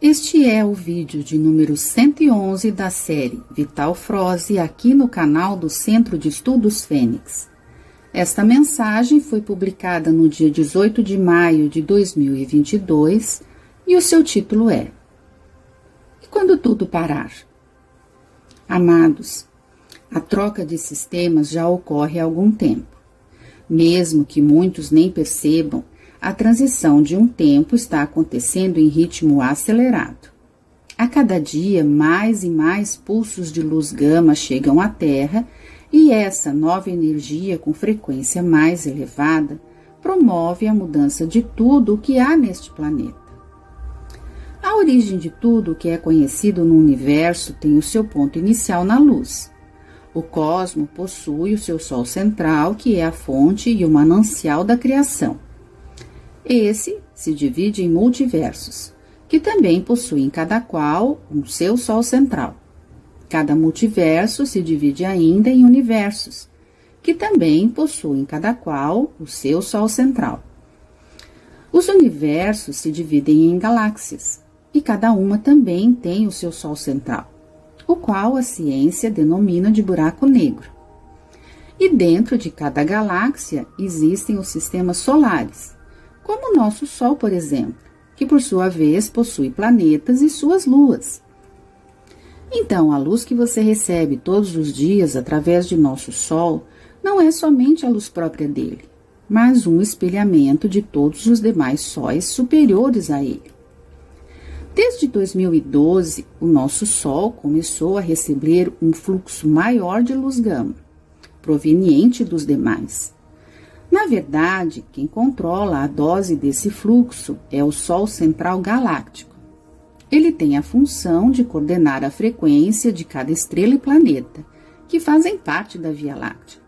Este é o vídeo de número 111 da série Vital Froze aqui no canal do Centro de Estudos Fênix. Esta mensagem foi publicada no dia 18 de maio de 2022 e o seu título é E quando tudo parar? Amados, a troca de sistemas já ocorre há algum tempo. Mesmo que muitos nem percebam, a transição de um tempo está acontecendo em ritmo acelerado. A cada dia, mais e mais pulsos de luz gama chegam à Terra e essa nova energia com frequência mais elevada promove a mudança de tudo o que há neste planeta. A origem de tudo o que é conhecido no universo tem o seu ponto inicial na luz. O cosmo possui o seu Sol central, que é a fonte e o manancial da criação. Esse se divide em multiversos, que também possuem cada qual um seu Sol central. Cada multiverso se divide ainda em universos, que também possuem cada qual o seu Sol central. Os universos se dividem em galáxias, e cada uma também tem o seu Sol central o qual a ciência denomina de buraco negro. E dentro de cada galáxia existem os sistemas solares, como o nosso Sol, por exemplo, que por sua vez possui planetas e suas luas. Então, a luz que você recebe todos os dias através de nosso Sol não é somente a luz própria dele, mas um espelhamento de todos os demais sóis superiores a ele. Desde 2012, o nosso Sol começou a receber um fluxo maior de luz gama, proveniente dos demais. Na verdade, quem controla a dose desse fluxo é o Sol Central Galáctico. Ele tem a função de coordenar a frequência de cada estrela e planeta, que fazem parte da Via Láctea.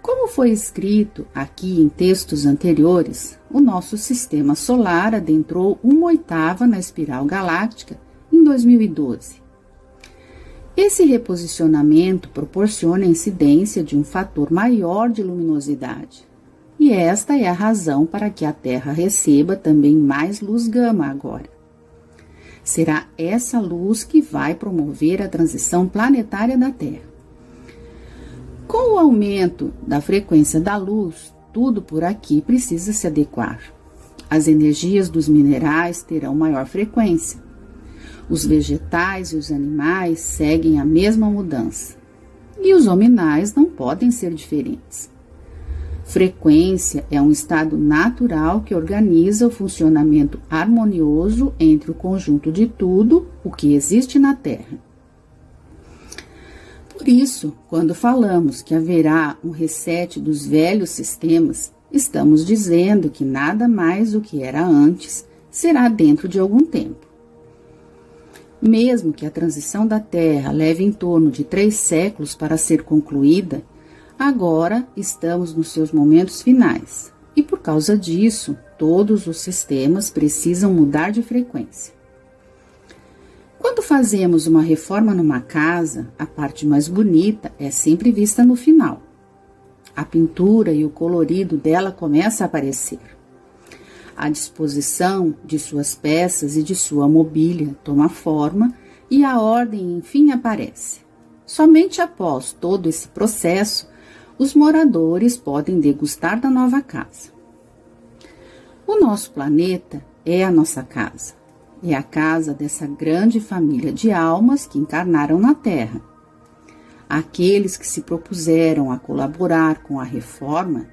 Como foi escrito aqui em textos anteriores, o nosso sistema solar adentrou uma oitava na espiral galáctica em 2012. Esse reposicionamento proporciona a incidência de um fator maior de luminosidade. E esta é a razão para que a Terra receba também mais luz gama agora. Será essa luz que vai promover a transição planetária da Terra. Com o aumento da frequência da luz, tudo por aqui precisa se adequar. As energias dos minerais terão maior frequência. Os vegetais e os animais seguem a mesma mudança. E os hominais não podem ser diferentes. Frequência é um estado natural que organiza o funcionamento harmonioso entre o conjunto de tudo o que existe na Terra. Por isso, quando falamos que haverá um reset dos velhos sistemas, estamos dizendo que nada mais do que era antes será dentro de algum tempo. Mesmo que a transição da Terra leve em torno de três séculos para ser concluída, agora estamos nos seus momentos finais e, por causa disso, todos os sistemas precisam mudar de frequência. Quando fazemos uma reforma numa casa, a parte mais bonita é sempre vista no final. A pintura e o colorido dela começa a aparecer. A disposição de suas peças e de sua mobília toma forma e a ordem enfim aparece. Somente após todo esse processo, os moradores podem degustar da nova casa. O nosso planeta é a nossa casa é a casa dessa grande família de almas que encarnaram na Terra. Aqueles que se propuseram a colaborar com a reforma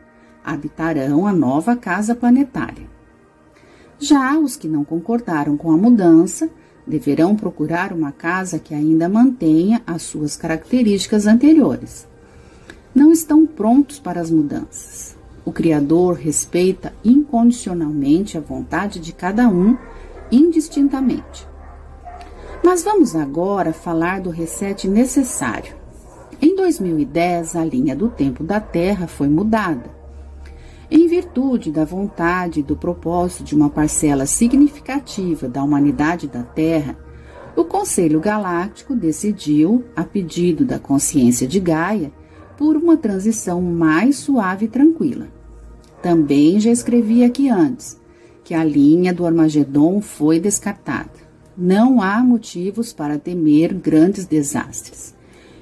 habitarão a nova casa planetária. Já os que não concordaram com a mudança deverão procurar uma casa que ainda mantenha as suas características anteriores. Não estão prontos para as mudanças. O Criador respeita incondicionalmente a vontade de cada um indistintamente. Mas vamos agora falar do reset necessário. Em 2010, a linha do tempo da Terra foi mudada. Em virtude da vontade e do propósito de uma parcela significativa da humanidade da Terra, o Conselho Galáctico decidiu, a pedido da consciência de Gaia, por uma transição mais suave e tranquila. Também já escrevi aqui antes que a linha do Armagedon foi descartada. Não há motivos para temer grandes desastres,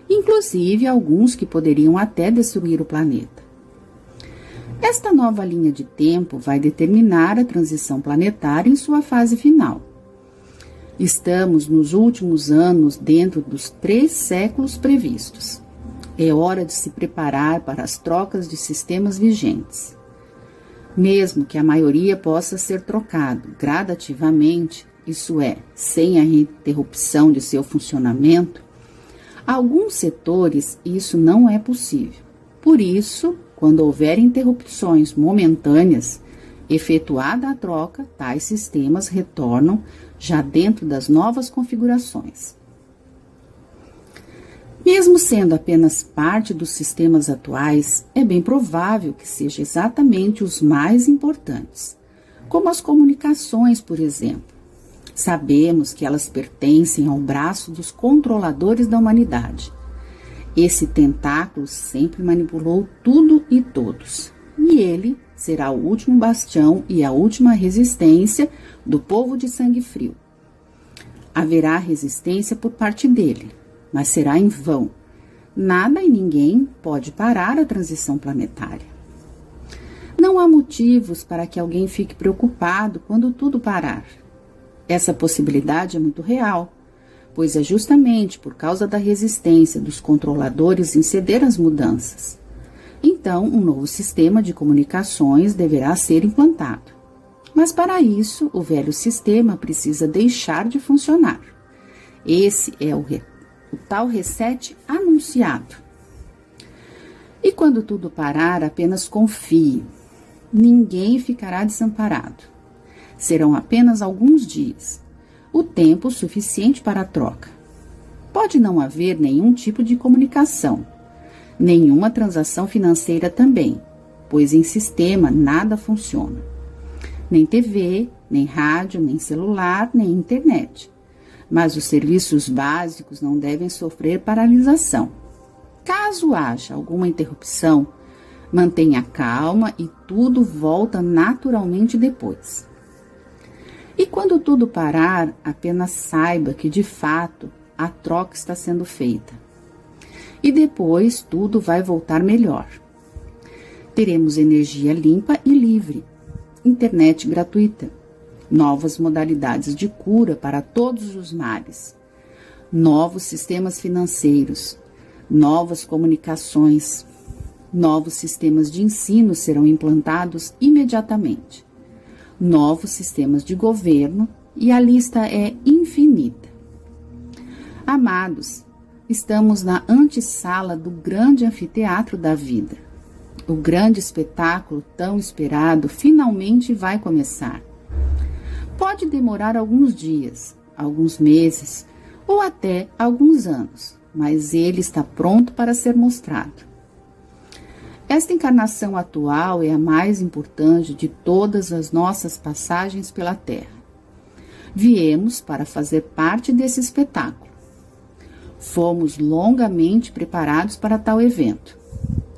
inclusive alguns que poderiam até destruir o planeta. Esta nova linha de tempo vai determinar a transição planetária em sua fase final. Estamos nos últimos anos dentro dos três séculos previstos. É hora de se preparar para as trocas de sistemas vigentes. Mesmo que a maioria possa ser trocado gradativamente, isso é, sem a interrupção de seu funcionamento, alguns setores isso não é possível. Por isso, quando houver interrupções momentâneas, efetuada a troca, tais sistemas retornam já dentro das novas configurações. Mesmo sendo apenas parte dos sistemas atuais, é bem provável que seja exatamente os mais importantes, como as comunicações, por exemplo. Sabemos que elas pertencem ao braço dos controladores da humanidade. Esse tentáculo sempre manipulou tudo e todos, e ele será o último bastião e a última resistência do povo de sangue frio. Haverá resistência por parte dele, mas será em vão. Nada e ninguém pode parar a transição planetária. Não há motivos para que alguém fique preocupado quando tudo parar. Essa possibilidade é muito real, pois é justamente por causa da resistência dos controladores em ceder às mudanças. Então, um novo sistema de comunicações deverá ser implantado. Mas para isso, o velho sistema precisa deixar de funcionar. Esse é o o tal reset anunciado. E quando tudo parar, apenas confie. Ninguém ficará desamparado. Serão apenas alguns dias, o tempo suficiente para a troca. Pode não haver nenhum tipo de comunicação, nenhuma transação financeira também, pois em sistema nada funciona. Nem TV, nem rádio, nem celular, nem internet mas os serviços básicos não devem sofrer paralisação. Caso haja alguma interrupção, mantenha calma e tudo volta naturalmente depois. E quando tudo parar, apenas saiba que de fato a troca está sendo feita. E depois tudo vai voltar melhor. Teremos energia limpa e livre, internet gratuita, novas modalidades de cura para todos os males, novos sistemas financeiros, novas comunicações, novos sistemas de ensino serão implantados imediatamente, novos sistemas de governo e a lista é infinita. Amados, estamos na antessala do grande anfiteatro da vida. O grande espetáculo tão esperado finalmente vai começar. Pode demorar alguns dias, alguns meses ou até alguns anos, mas ele está pronto para ser mostrado. Esta encarnação atual é a mais importante de todas as nossas passagens pela Terra. Viemos para fazer parte desse espetáculo. Fomos longamente preparados para tal evento.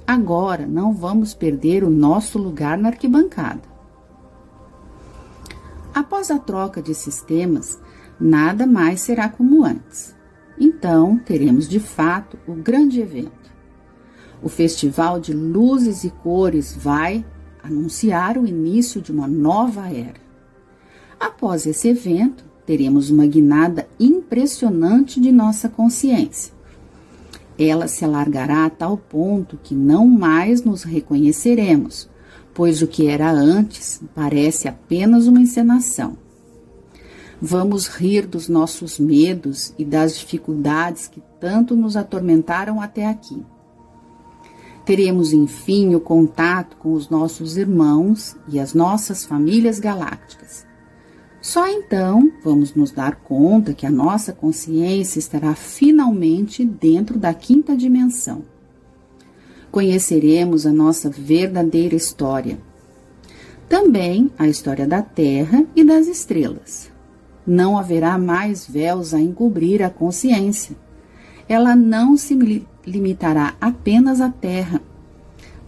Agora não vamos perder o nosso lugar na arquibancada. Após a troca de sistemas, nada mais será como antes. Então, teremos de fato o grande evento. O Festival de Luzes e Cores vai anunciar o início de uma nova era. Após esse evento, teremos uma guinada impressionante de nossa consciência. Ela se alargará a tal ponto que não mais nos reconheceremos, pois o que era antes parece apenas uma encenação. Vamos rir dos nossos medos e das dificuldades que tanto nos atormentaram até aqui. Teremos, enfim, o contato com os nossos irmãos e as nossas famílias galácticas. Só então vamos nos dar conta que a nossa consciência estará finalmente dentro da quinta dimensão conheceremos a nossa verdadeira história. Também a história da Terra e das estrelas. Não haverá mais véus a encobrir a consciência. Ela não se limitará apenas à Terra,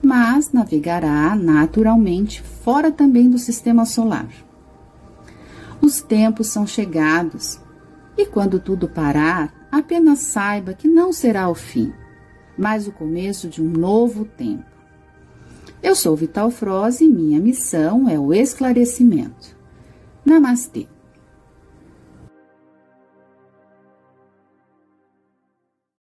mas navegará naturalmente fora também do sistema solar. Os tempos são chegados, e quando tudo parar, apenas saiba que não será o fim, mas o começo de um novo tempo. Eu sou Vital Froze e minha missão é o esclarecimento. Namastê.